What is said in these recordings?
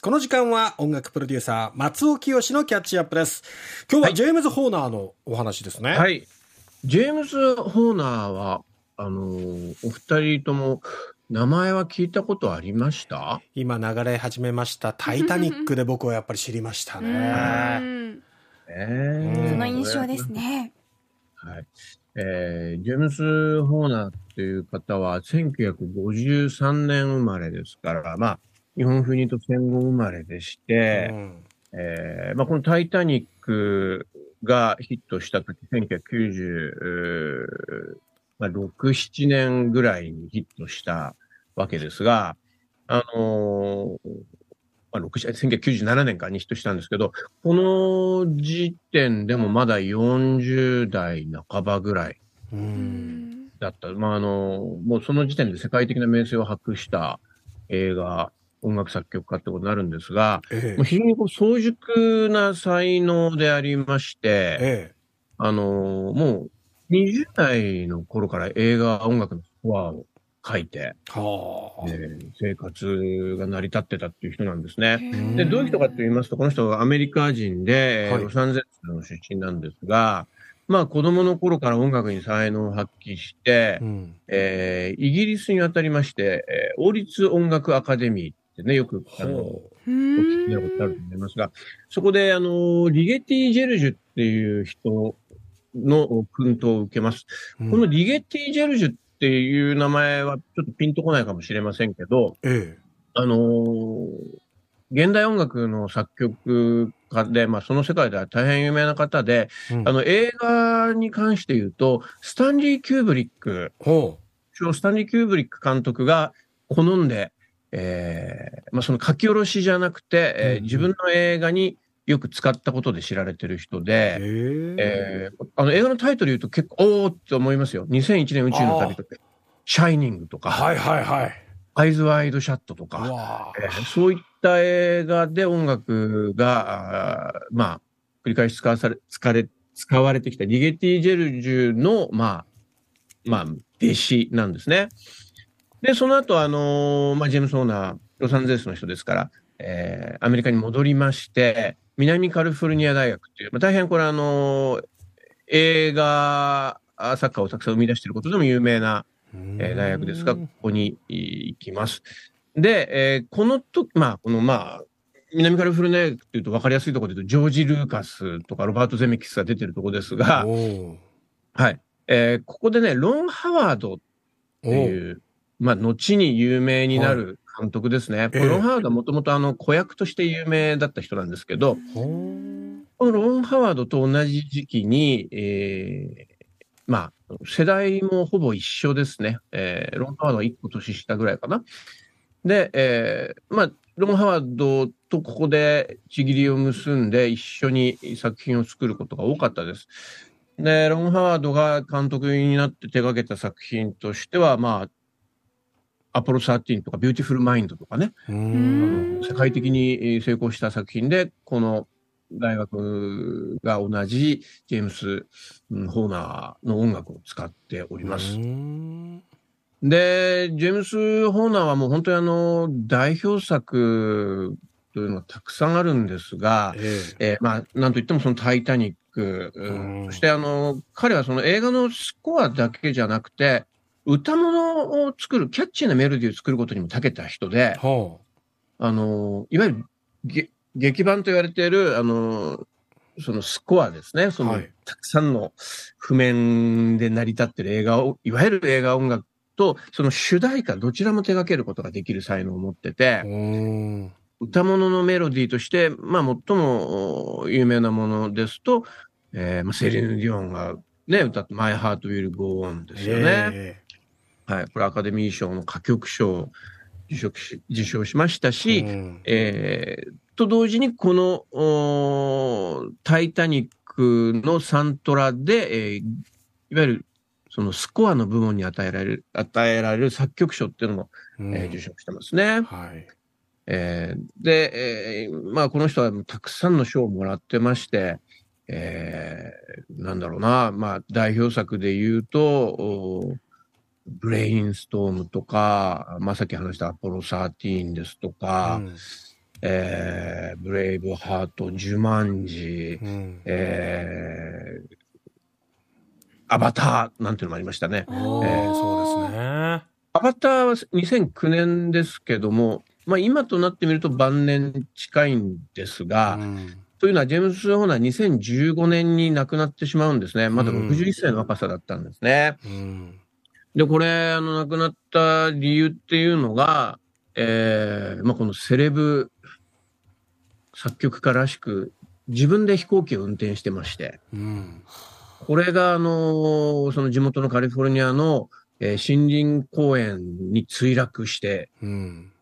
この時間は音楽プロデューサー松尾清のキャッチアップです。今日はジェームズ・ホーナーのお話ですね。はい。ジェームズ・ホーナーは、あのーお二人とも名前は聞いたことありました？今流れ始めましたタイタニックで僕はやっぱり知りましたうね。その印象です。ね。はい。えージェームズ・ホーナーっていう方は1953年生まれですから、まあ、日本風に言うと戦後生まれでして、うんえーまあ、このタイタニックがヒットした時、1996、まあ、6 7年ぐらいにヒットしたわけですが、あのーまあ、6 1997年かにヒットしたんですけど、この時点でもまだ40代半ばぐらいだった。まあ、あの、もうその時点で世界的な名声を博した映画、音楽作曲家ってことになるんですが、えもう非常にこう早熟な才能でありましえて、えあのもう20代の頃から映画音楽のスコアを書いて、えはあ。えー生活が成り立ってたっていう人なんですね。んで、どういう人かと言いますと、この人はアメリカ人で、はい。ロサンゼルスの出身なんですが、まあ子供の頃から音楽に才能を発揮して、うん。えーイギリスに渡りまして、えー王立音楽アカデミーってね、よく、あの、お聞きになることあると思いますが、そこで、あの、リゲティ・ジェルジュっていう人の薫陶を受けます。うこのリゲティ・ジェルジュっていう名前はちょっとピンとこないかもしれませんけど、えあのー現代音楽の作曲家で、まあその世界では大変有名な方で、えうん。あの映画に関して言うと、スタンリー・キューブリック、ほスタンリー・キューブリック監督が好んで、えーまあ、その書き下ろしじゃなくて、えーうん自分の映画によく使ったことで知られてる人う。で、ええーあの映画のタイトル言うと結構、おーって思いますよ。2001年宇宙の旅とか、シャイニングとか、はいはいはい。アイズ・ワイド・シャットとうか、わえーそういった映画で音楽が、あーまあ、繰り返し使わされ、使われ、使われてきたリゲティ・ジェルジュの、まあ、まあ、弟子なんですね。で、その後、あのーまあ、ジェームス・オーナー、ロサンゼルスの人ですから、えーアメリカに戻りまして、南カリフォルニア大学っていう、まあ、大変これあのー映画あ作家をたくさん生み出していることでも有名なえー大学ですが、ここにえー行きます。で、えーこの時、まあ、この、まあ、南カリフォルニアっていうと分かりやすいところで言うと、ジョージ・ルーカスとかロバート・ゼメキスが出てるところですが、はい。えーここでね、ロン・ハワードっていう、まあ、後に有名になる監督ですね。ええロン・ハワードはもともとあの、子役として有名だった人なんですけど、ほーこのロン・ハワードと同じ時期に、えーまあ、世代もほぼ一緒ですね。えーロン・ハワードは1個年下ぐらいかな。で、えーまあ、ロン・ハワードとここでちぎりを結んで一緒に作品を作ることが多かったです。で、ロン・ハワードが監督になって手掛けた作品としては、まあ、アポロ13とかビューティフル・マインドとかね、世界的にえー成功した作品で、この大学が同じジェームス・うんホーナーの音楽を使っております。うんで、ジェームス・ホーナーはもう本当にあの、代表作というのがたくさんあるんですが、ええ。ーまあ、なんといってもそのタイタニック、うんうん。そしてあの、彼はその映画のスコアだけじゃなくて、歌物を作る、キャッチーなメロディーを作ることにも長けた人でえ、ほあの、いわゆるげ劇版と言われている、あの、そのスコアですね。その、はいたくさんの譜面で成り立ってる映画を、いわゆる映画音楽と、その主題歌、どちらも手掛けることができる才能を持ってて歌物のメロディーとして、まあ、最もお有名なものですと、えーまあ、セリーヌ・ディオンがね、歌って、My Heart Will Go On ですよね。えはい。これアカデミー賞の歌曲賞を受賞し受賞しましたえし、うんえーと同時にこのタイタニックのサントラで、えーいわゆるそのスコアの部門に与えられる、与えられる作曲賞っていうのも、うんえー受賞してますね。はい。えーで、えーまあこの人はたくさんの賞をもらってまして、えーなんだろうな、まあ代表作で言うと、おブレインストームとか、まあさっき話したアポロ13ですとか、うんえーブレイブハート、ジュマンジ、うん。えーアバターなんていうのもありましたね。えーそうですね。アバターは2009年ですけども、まあ、今となってみると晩年近いんですが、うんというのはジェームス・ホーナー2015年に亡くなってしまうんですね。まだうん61歳の若さだったんですね。うん。で、これ、あの、亡くなった理由っていうのが、えーまあ、このセレブ作曲家らしく、自分で飛行機を運転してまして、うん。これが、あの、その地元のカリフォルニアの、えー森林公園に墜落して、うん。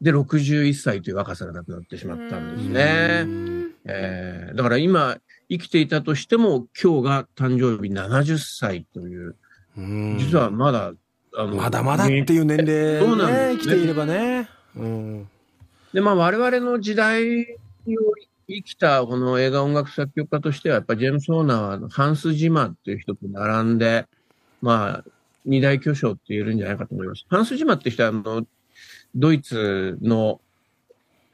で、61歳という若さが亡くなってしまったんですね。うんえーだから今、生きていたとしても、今日が誕生日70歳という、うん実はまだ、あのまだまだっていう年齢そうなんね、ですね生きていればね。うん。で、まあ我々の時代を生きたこの映画音楽作曲家としては、やっぱりジェームス・ホーナーはハンス・ジマーっていう人と並んで、まあ、二大巨匠って言えるんじゃないかと思います。ハンス・ジマーって人は、あの、ドイツの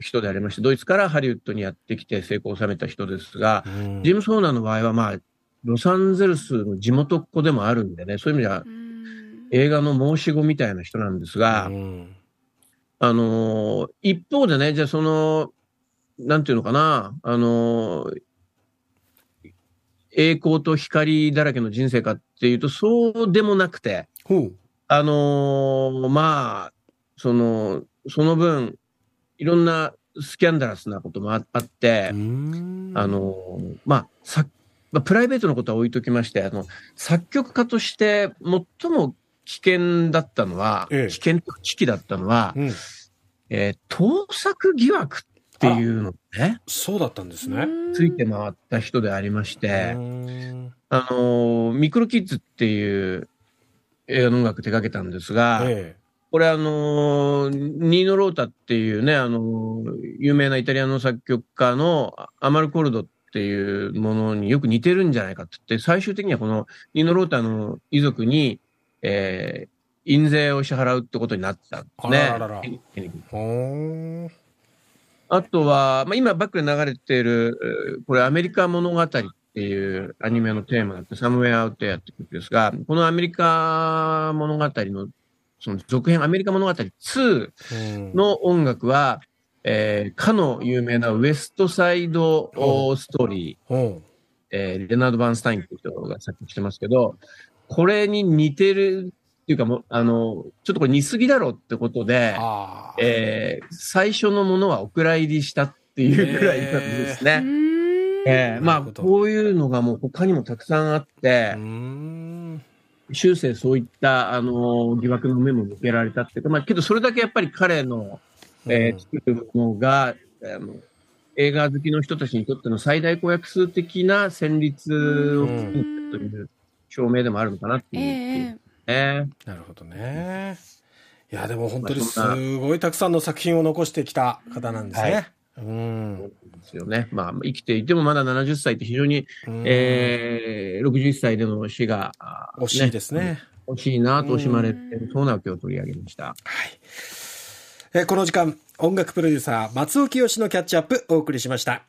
人でありまして、ドイツからハリウッドにやってきて成功を収めた人ですが、ジェームス・ホーナーの場合は、まあ、ロサンゼルスの地元っ子でもあるんでね、そういう意味ではうん。映画の申し子みたいな人なんですが、うん。あのー一方でね、じゃあその、なんていうのかな、あのー栄光と光だらけの人生かっていうと、そうでもなくて。あのーまあ、その、その分、いろんなスキャンダラスなこともああって、うん。あ、のーまあ、さ、まあ、プライベートのことは置いときまして、あの、作曲家として最も危険だったのは、ええ危険と危機だったのは、うん。えー盗作疑惑っていうのね、そうだったんですね。ついて回った人でありまして、うんあのーミクロキッズっていう映画の音楽手掛けたんですが、えこれあのーニーノ・ロータっていうね、あのー有名なイタリアの作曲家のアマルコルドっていうものによく似てるんじゃないかって言って、最終的にはこのニーノ・ロータの遺族に、えー印税を支払うってことになったんですね。あとは、まあ、今バックで流れている、えーこれアメリカ物語っていうアニメのテーマがあって、サムウェアアウトエアって曲ですが、このアメリカ物語のその続編、アメリカ物語2うん。の音楽は、えーかの有名なウエストサイドおストーリー、ほえーレナード・バーンスタインっていう人が作曲してますけど、これに似てるっていうかもう、あの、ちょっとこれ似すぎだろうってことで。えー最初のものはお蔵入りしたっていうぐらいなんですね。えーまあ、なるほどこういうのがもう他にもたくさんあってう、ん。終生そういった、あの、疑惑の目も向けられたっていうか、まあ、けどそれだけやっぱり彼の、えー作るものが、あの、映画好きの人たちにとっての最大公約数的な旋律を作ったという証明でもあるのかなってえいう。えねなるほどね。いや、でも本当にすごいたくさんの作品を残してきた方なんですね。はいうん。ですよね。まあ、生きていてもまだ70歳って非常に、うんえー、61歳での死が、あー惜しいですね。惜しいなと惜しまれてるそうな今日取り上げました。はい。えこの時間、音楽プロデューサー、松尾清のキャッチアップお送りしました。